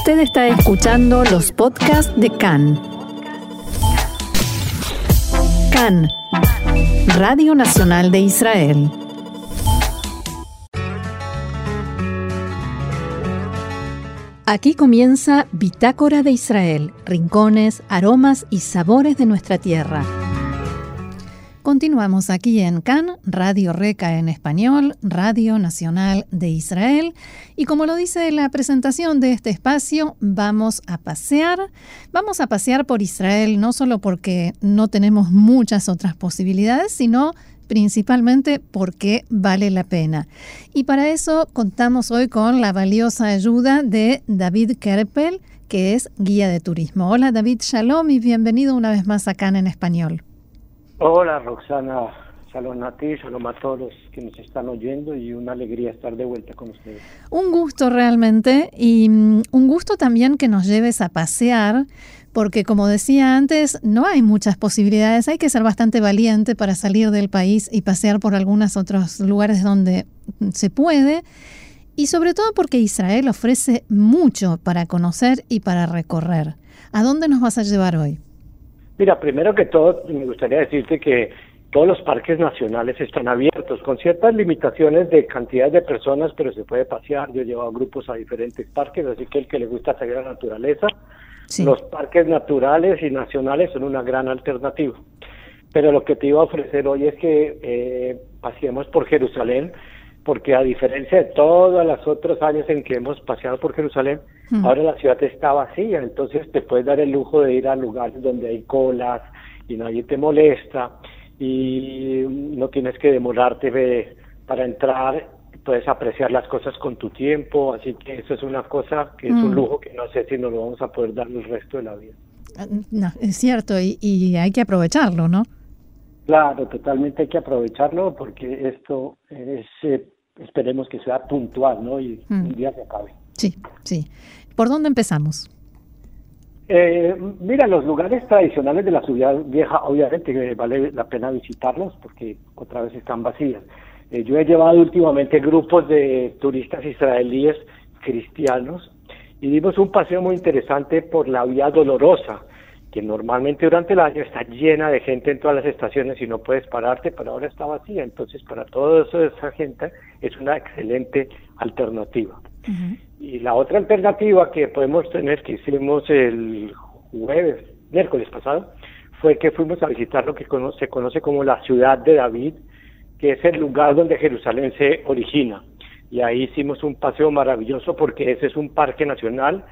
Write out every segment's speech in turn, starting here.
Usted está escuchando los podcasts de CAN. CAN, Radio Nacional de Israel. Aquí comienza Bitácora de Israel, rincones, aromas y sabores de nuestra tierra. Continuamos aquí en CAN, Radio Reca en español, Radio Nacional de Israel. Y como lo dice la presentación de este espacio, vamos a pasear. Vamos a pasear por Israel no solo porque no tenemos muchas otras posibilidades, sino principalmente porque vale la pena. Y para eso contamos hoy con la valiosa ayuda de David Kerpel, que es guía de turismo. Hola David, shalom y bienvenido una vez más a CAN en español. Hola Roxana, shalom a ti, shalom a todos los que nos están oyendo y una alegría estar de vuelta con ustedes. Un gusto realmente y mm, un gusto también que nos lleves a pasear porque como decía antes, no hay muchas posibilidades, hay que ser bastante valiente para salir del país y pasear por algunos otros lugares donde se puede. Y sobre todo porque Israel ofrece mucho para conocer y para recorrer. ¿A dónde nos vas a llevar hoy? Mira, primero que todo, me gustaría decirte que todos los parques nacionales están abiertos, con ciertas limitaciones de cantidad de personas, pero se puede pasear. Yo he llevado grupos a diferentes parques, así que el que le gusta seguir la naturaleza, los parques naturales y nacionales son una gran alternativa. Pero lo que te iba a ofrecer hoy es que eh, paseemos por Jerusalén, porque a diferencia de todos los otros años en que hemos paseado por Jerusalén, ahora la ciudad está vacía, entonces te puedes dar el lujo de ir a lugares donde hay colas y nadie te molesta y no tienes que demorarte para entrar, puedes apreciar las cosas con tu tiempo, así que eso es una cosa que es un hmm. lujo que no sé si nos lo vamos a poder dar el resto de la vida. Ah, no, es cierto, y, y hay que aprovecharlo, ¿no? Claro, totalmente hay que aprovecharlo porque esto es, eh, esperemos que sea puntual, ¿no? Y mm. un día se acabe. Sí, sí. ¿Por dónde empezamos? Eh, mira, los lugares tradicionales de la ciudad vieja, obviamente vale la pena visitarlos porque otra vez están vacías. Eh, yo he llevado últimamente grupos de turistas israelíes cristianos y dimos un paseo muy interesante por la Vía Dolorosa, que normalmente durante el año está llena de gente en todas las estaciones y no puedes pararte, pero ahora está vacía. Entonces, para toda esa gente es una excelente alternativa. Y la otra alternativa que podemos tener, que hicimos el jueves, miércoles pasado, fue que fuimos a visitar lo que se conoce como la ciudad de David, que es el lugar donde Jerusalén se origina. Y ahí hicimos un paseo maravilloso porque ese es un parque nacional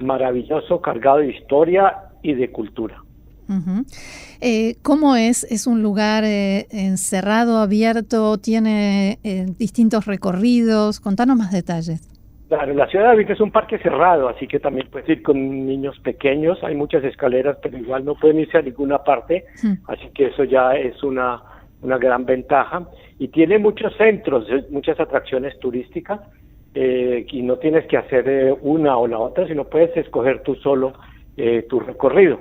maravilloso, cargado de historia y de cultura. Eh, ¿Cómo es? ¿Es un lugar eh, encerrado, abierto? ¿Tiene eh, distintos recorridos? Contanos más detalles. Claro, la ciudad de David es un parque cerrado, así que también puedes ir con niños pequeños. Hay muchas escaleras, pero igual no pueden irse a ninguna parte, así que eso ya es una, una gran ventaja. Y tiene muchos centros, muchas atracciones turísticas, y no tienes que hacer una o la otra, sino puedes escoger tú solo eh, tu recorrido.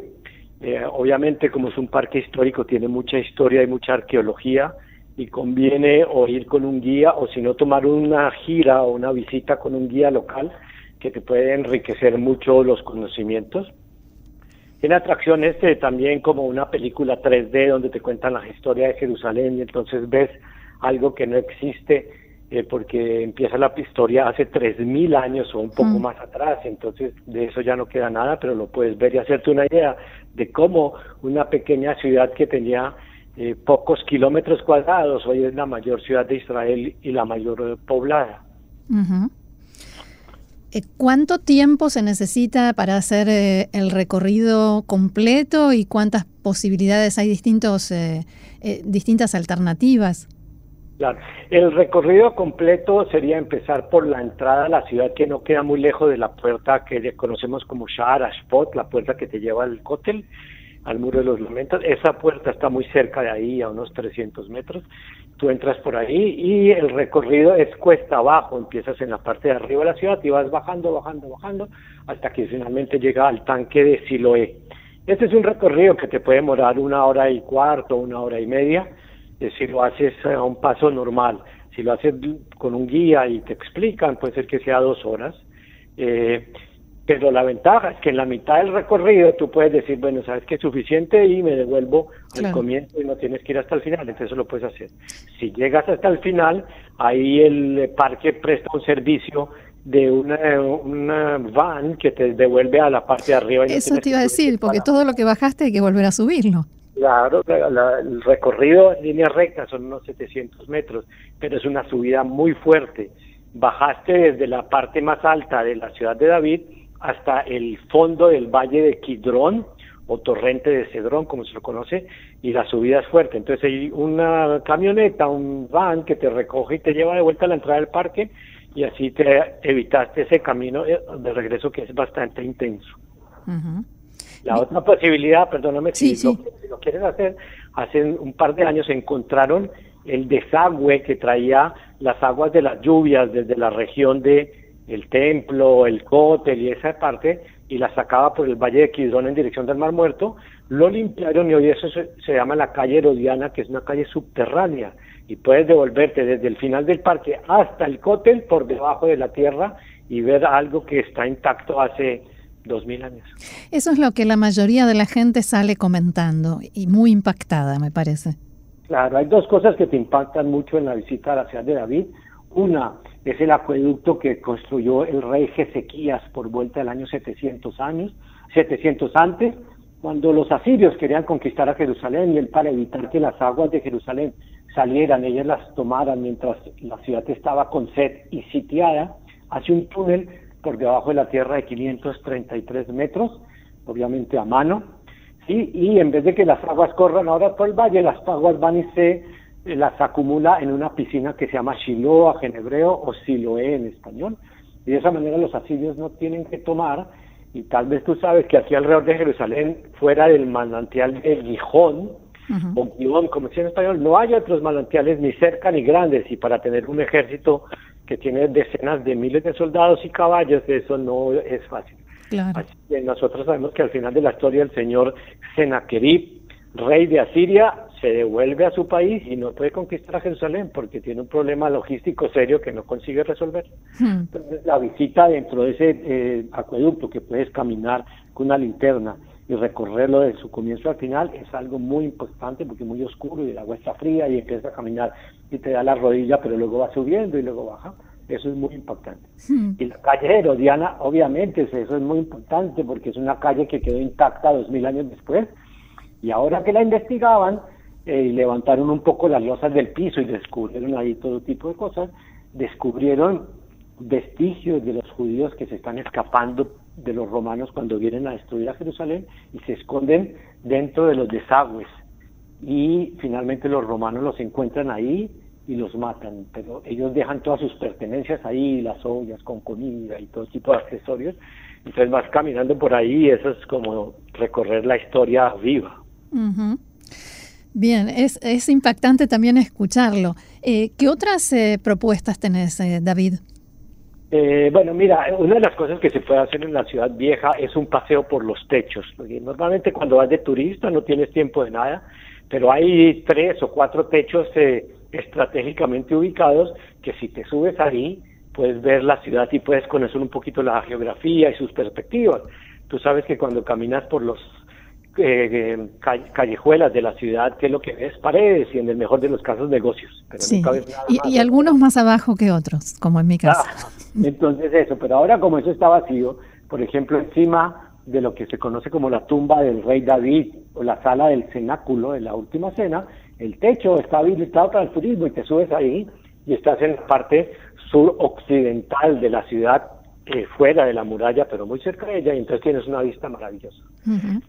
Eh, obviamente, como es un parque histórico, tiene mucha historia y mucha arqueología y conviene o ir con un guía o si no tomar una gira o una visita con un guía local que te puede enriquecer mucho los conocimientos. Tiene atracciones eh, también como una película 3D donde te cuentan la historia de Jerusalén y entonces ves algo que no existe eh, porque empieza la historia hace 3.000 años o un poco mm. más atrás, entonces de eso ya no queda nada, pero lo puedes ver y hacerte una idea de cómo una pequeña ciudad que tenía eh, pocos kilómetros cuadrados hoy es la mayor ciudad de Israel y la mayor eh, poblada. ¿Cuánto tiempo se necesita para hacer el recorrido completo y cuántas posibilidades hay distintos, distintas alternativas? Claro. El recorrido completo sería empezar por la entrada a la ciudad que no queda muy lejos de la puerta que conocemos como Shahar Ashpot, la puerta que te lleva al cótel, al muro de los lamentos. Esa puerta está muy cerca de ahí, a unos 300 metros. Tú entras por ahí y el recorrido es cuesta abajo. Empiezas en la parte de arriba de la ciudad y vas bajando, bajando, bajando, hasta que finalmente llega al tanque de Siloé. Este es un recorrido que te puede demorar una hora y cuarto, una hora y media si lo haces a un paso normal. Si lo haces con un guía y te explican, puede ser que sea dos horas. Eh, Pero la ventaja es que en la mitad del recorrido tú puedes decir, bueno, sabes que es suficiente y me devuelvo al comienzo y no tienes que ir hasta el final, entonces eso lo puedes hacer. Si llegas hasta el final, ahí el parque presta un servicio de una, una van que te devuelve a la parte de arriba. eso te iba a decir, porque todo lo que bajaste hay que volver a subirlo. Claro, el recorrido en línea recta son unos 700 metros, pero es una subida muy fuerte. Bajaste desde la parte más alta de la ciudad de David hasta el fondo del valle de Quidrón o torrente de Cedrón, como se lo conoce, y la subida es fuerte. Entonces hay una camioneta, un van que te recoge y te lleva de vuelta a la entrada del parque y así te evitaste ese camino de regreso que es bastante intenso. La otra posibilidad, perdóname, si, Lo, si lo quieren hacer, hace un par de años encontraron el desagüe que traía las aguas de las lluvias desde la región de el templo, el cótel y esa parte, y la sacaba por el Valle de Quidrón en dirección del Mar Muerto, lo limpiaron y hoy eso se, llama la calle Herodiana, que es una calle subterránea, y puedes devolverte desde el final del parque hasta el cótel por debajo de la tierra y ver algo que está intacto hace dos mil años. Eso es lo que la mayoría de la gente sale comentando y muy impactada, me parece. Claro, hay dos cosas que te impactan mucho en la visita a la ciudad de David. Una, es el acueducto que construyó el rey Ezequías por vuelta del año 700 años, 700 antes, cuando los asirios querían conquistar a Jerusalén y él para evitar que las aguas de Jerusalén salieran, ellas las tomaran mientras la ciudad estaba con sed y sitiada, hace un túnel por debajo de la tierra de 533 metros, obviamente a mano, ¿sí? y en vez de que las aguas corran ahora por el valle, las aguas van y se las acumula en una piscina que se llama Shiloh en hebreo o Siloé en español. Y de esa manera los asirios no tienen que tomar, y tal vez tú sabes que aquí alrededor de Jerusalén, fuera del manantial de Gijón, o Gijón, como se en español, no hay otros manantiales ni cerca ni grandes, y para tener un ejército que tiene decenas de miles de soldados y caballos, eso no es fácil. Así que nosotros sabemos que al final de la historia el señor Sennacherib, rey de Asiria, se devuelve a su país y no puede conquistar a Jerusalén porque tiene un problema logístico serio que no consigue resolver. Hmm. Entonces, la visita dentro de ese eh, acueducto que puedes caminar con una linterna y recorrerlo de su comienzo al final es algo muy importante porque es muy oscuro y el agua está fría y empieza a caminar y te da la rodilla, pero luego va subiendo y luego baja. Eso es muy importante. Hmm. Y la calle Herodiana, obviamente, eso es muy importante porque es una calle que quedó intacta dos mil años después. Y ahora que la investigaban, eh, levantaron un poco las losas del piso y descubrieron ahí todo tipo de cosas, descubrieron vestigios de los judíos que se están escapando de los romanos cuando vienen a destruir a Jerusalén y se esconden dentro de los desagües y finalmente los romanos los encuentran ahí y los matan, pero ellos dejan todas sus pertenencias ahí, las ollas con comida y todo tipo de accesorios, entonces vas caminando por ahí y eso es como recorrer la historia viva. Bien, es, es impactante también escucharlo. Eh, ¿Qué otras eh, propuestas tenés, eh, David? bueno, mira, una de las cosas que se puede hacer en la ciudad vieja es un paseo por los techos. Normalmente cuando vas de turista no tienes tiempo de nada, pero hay tres o cuatro techos estratégicamente ubicados que si te subes ahí puedes ver la ciudad y puedes conocer un poquito la geografía y sus perspectivas. Tú sabes que cuando caminas por los eh, callejuelas de la ciudad, que es lo que ves, paredes y en el mejor de los casos negocios. Pero y, algunos más abajo que otros, como en mi casa. Ah, entonces eso, pero ahora como eso está vacío, por ejemplo, encima de lo que se conoce como la tumba del rey David o la sala del cenáculo de la última cena, el techo está habilitado para el turismo y te subes ahí y estás en la parte suroccidental de la ciudad eh, fuera de la muralla, pero muy cerca de ella, y entonces tienes una vista maravillosa.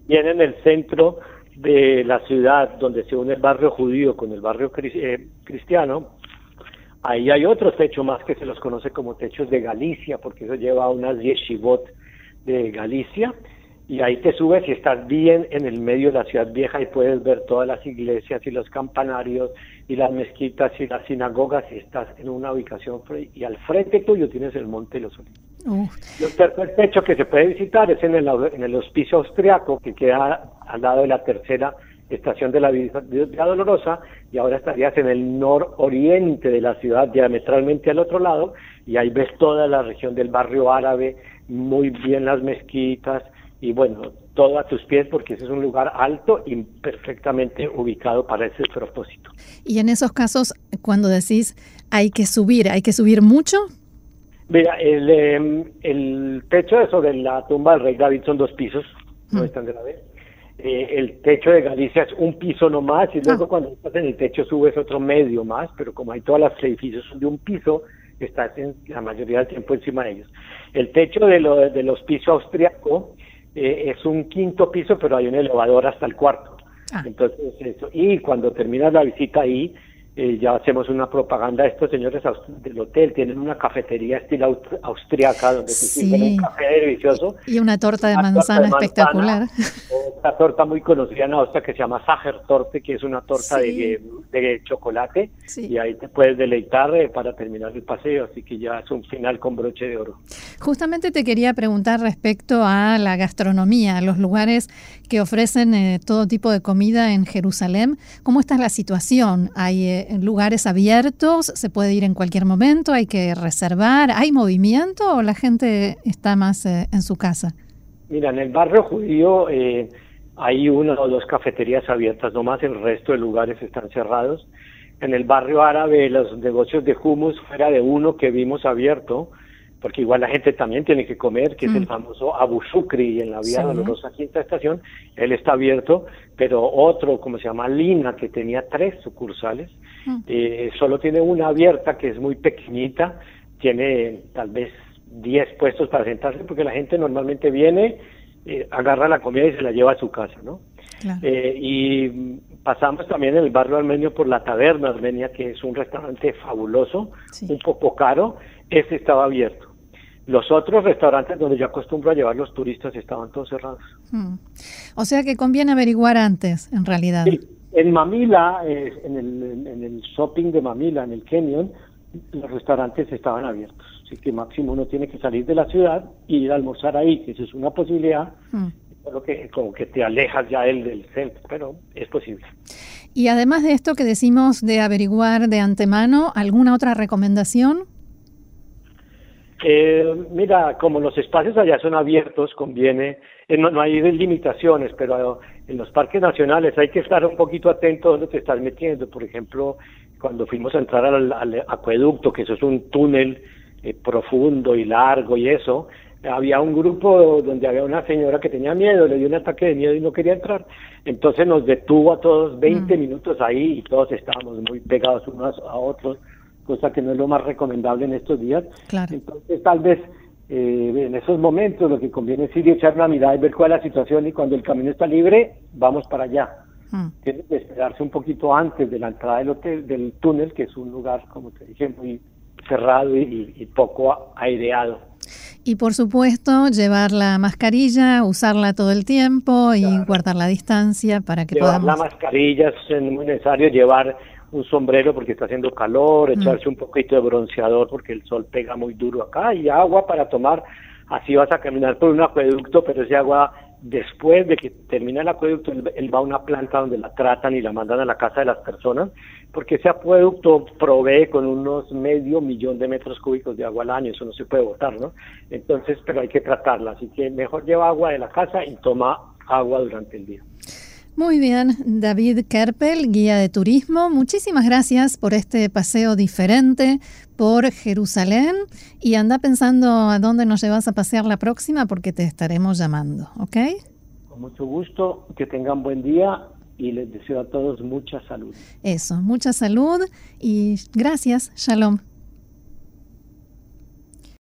Y en el centro de la ciudad, donde se une el barrio judío con el barrio eh, cristiano, ahí hay otro techo más que se los conoce como techos de Galicia, porque eso lleva a unas yeshivot de Galicia, y ahí te subes y estás bien en el medio de la ciudad vieja y puedes ver todas las iglesias y los campanarios y las mezquitas y las sinagogas y estás en una ubicación y al frente tuyo tienes el Monte de los Olivos. El tercer techo que se puede visitar es en el, en el hospicio austriaco que queda al lado de la tercera estación de la Villa Dolorosa y ahora estarías en el nororiente de la ciudad, diametralmente al otro lado, y ahí ves toda la región del barrio árabe, muy bien las mezquitas y bueno, todo a tus pies porque ese es un lugar alto y perfectamente ubicado para ese propósito. Y en esos casos, cuando decís hay que subir, hay que subir mucho. Mira, el, em, el techo de sobre la tumba del rey David son dos pisos, no mm. es tan grave. Eh, el techo de Galicia es un piso nomás y luego ah. cuando estás en el techo subes otro medio más, pero como hay todas las edificios son de un piso, estás en, la mayoría del tiempo encima de ellos. El techo de, lo, de los pisos austriacos eh, es un quinto piso, pero hay un elevador hasta el cuarto. Ah. Entonces, eso. Y cuando terminas la visita ahí, eh, ya hacemos una propaganda. Estos señores del hotel tienen una cafetería estilo austriaca donde se sirven un café delicioso. Y una torta de, manzana, espectacular. Una torta muy conocida en Austria que se llama Sachertorte, que es una torta de, de, chocolate. Y ahí te puedes deleitar eh, para terminar el paseo. Así que ya es un final con broche de oro. Justamente te quería preguntar respecto a la gastronomía, los lugares que ofrecen eh, todo tipo de comida en Jerusalén. ¿Cómo está la situación? ¿Hay en lugares abiertos, se puede ir en cualquier momento, hay que reservar, ¿hay movimiento o la gente está más eh, en su casa? Mira, en el barrio judío eh, hay una o dos cafeterías abiertas nomás, el resto de lugares están cerrados. En el barrio árabe los negocios de hummus fuera de uno que vimos abierto, porque igual la gente también tiene que comer, que es el mm. famoso Abu Shukri en la vía de Dolorosa Quinta Estación, él está abierto, pero otro, como se llama Lina, que tenía tres sucursales, mm. eh, solo tiene una abierta que es muy pequeñita, tiene tal vez 10 puestos para sentarse, porque la gente normalmente viene, eh, agarra la comida y se la lleva a su casa, ¿no? Eh, y pasamos también en el barrio armenio por la taberna armenia, que es un restaurante fabuloso, un poco caro, ese estaba abierto. Los otros restaurantes donde yo acostumbro a llevar los turistas estaban todos cerrados. Hmm. O sea que conviene averiguar antes, en realidad. Sí. En Mamila, eh, en, el, en el shopping de Mamila, en el Canyon, los restaurantes estaban abiertos. Así que máximo uno tiene que salir de la ciudad y ir a almorzar ahí, que eso es una posibilidad, hmm. que como que te alejas ya del, del centro, pero es posible. Y además de esto que decimos de averiguar de antemano, ¿alguna otra recomendación? Eh, mira, como los espacios allá son abiertos, conviene, eh, no, hay limitaciones, pero en los parques nacionales hay que estar un poquito atento a dónde te estás metiendo. Por ejemplo, cuando fuimos a entrar al, acueducto, que eso es un túnel eh, profundo y largo y eso, había un grupo donde había una señora que tenía miedo, le dio un ataque de miedo y no quería entrar. Entonces nos detuvo a todos 20 mm. minutos ahí y todos estábamos muy pegados unos a otros cosa que no es lo más recomendable en estos días. Entonces, tal vez eh, en esos momentos lo que conviene es ir y echar una mirada y ver cuál es la situación y cuando el camino está libre, vamos para allá. Hmm. Tiene que esperarse un poquito antes de la entrada del hotel, del túnel, que es un lugar, como te dije, muy cerrado y, poco aireado. Y por supuesto, llevar la mascarilla, usarla todo el tiempo y guardar la distancia para que llevar podamos... la mascarilla es muy necesario, llevar un sombrero porque está haciendo calor, mm. echarse un poquito de bronceador porque el sol pega muy duro acá y agua para tomar. Así vas a caminar por un acueducto, pero ese agua después de que termina el acueducto, él, va a una planta donde la tratan y la mandan a la casa de las personas, porque ese acueducto provee con unos medio millón de metros cúbicos de agua al año, eso no se puede botar, ¿no? Entonces, pero hay que tratarla, así que mejor lleva agua de la casa y toma agua durante el día. Muy bien, David Kerpel, guía de turismo, muchísimas gracias por este paseo diferente por Jerusalén y anda pensando a dónde nos llevas a pasear la próxima porque te estaremos llamando, ¿ok? Con mucho gusto, que tengan buen día y les deseo a todos mucha salud. Eso, mucha salud y gracias, shalom.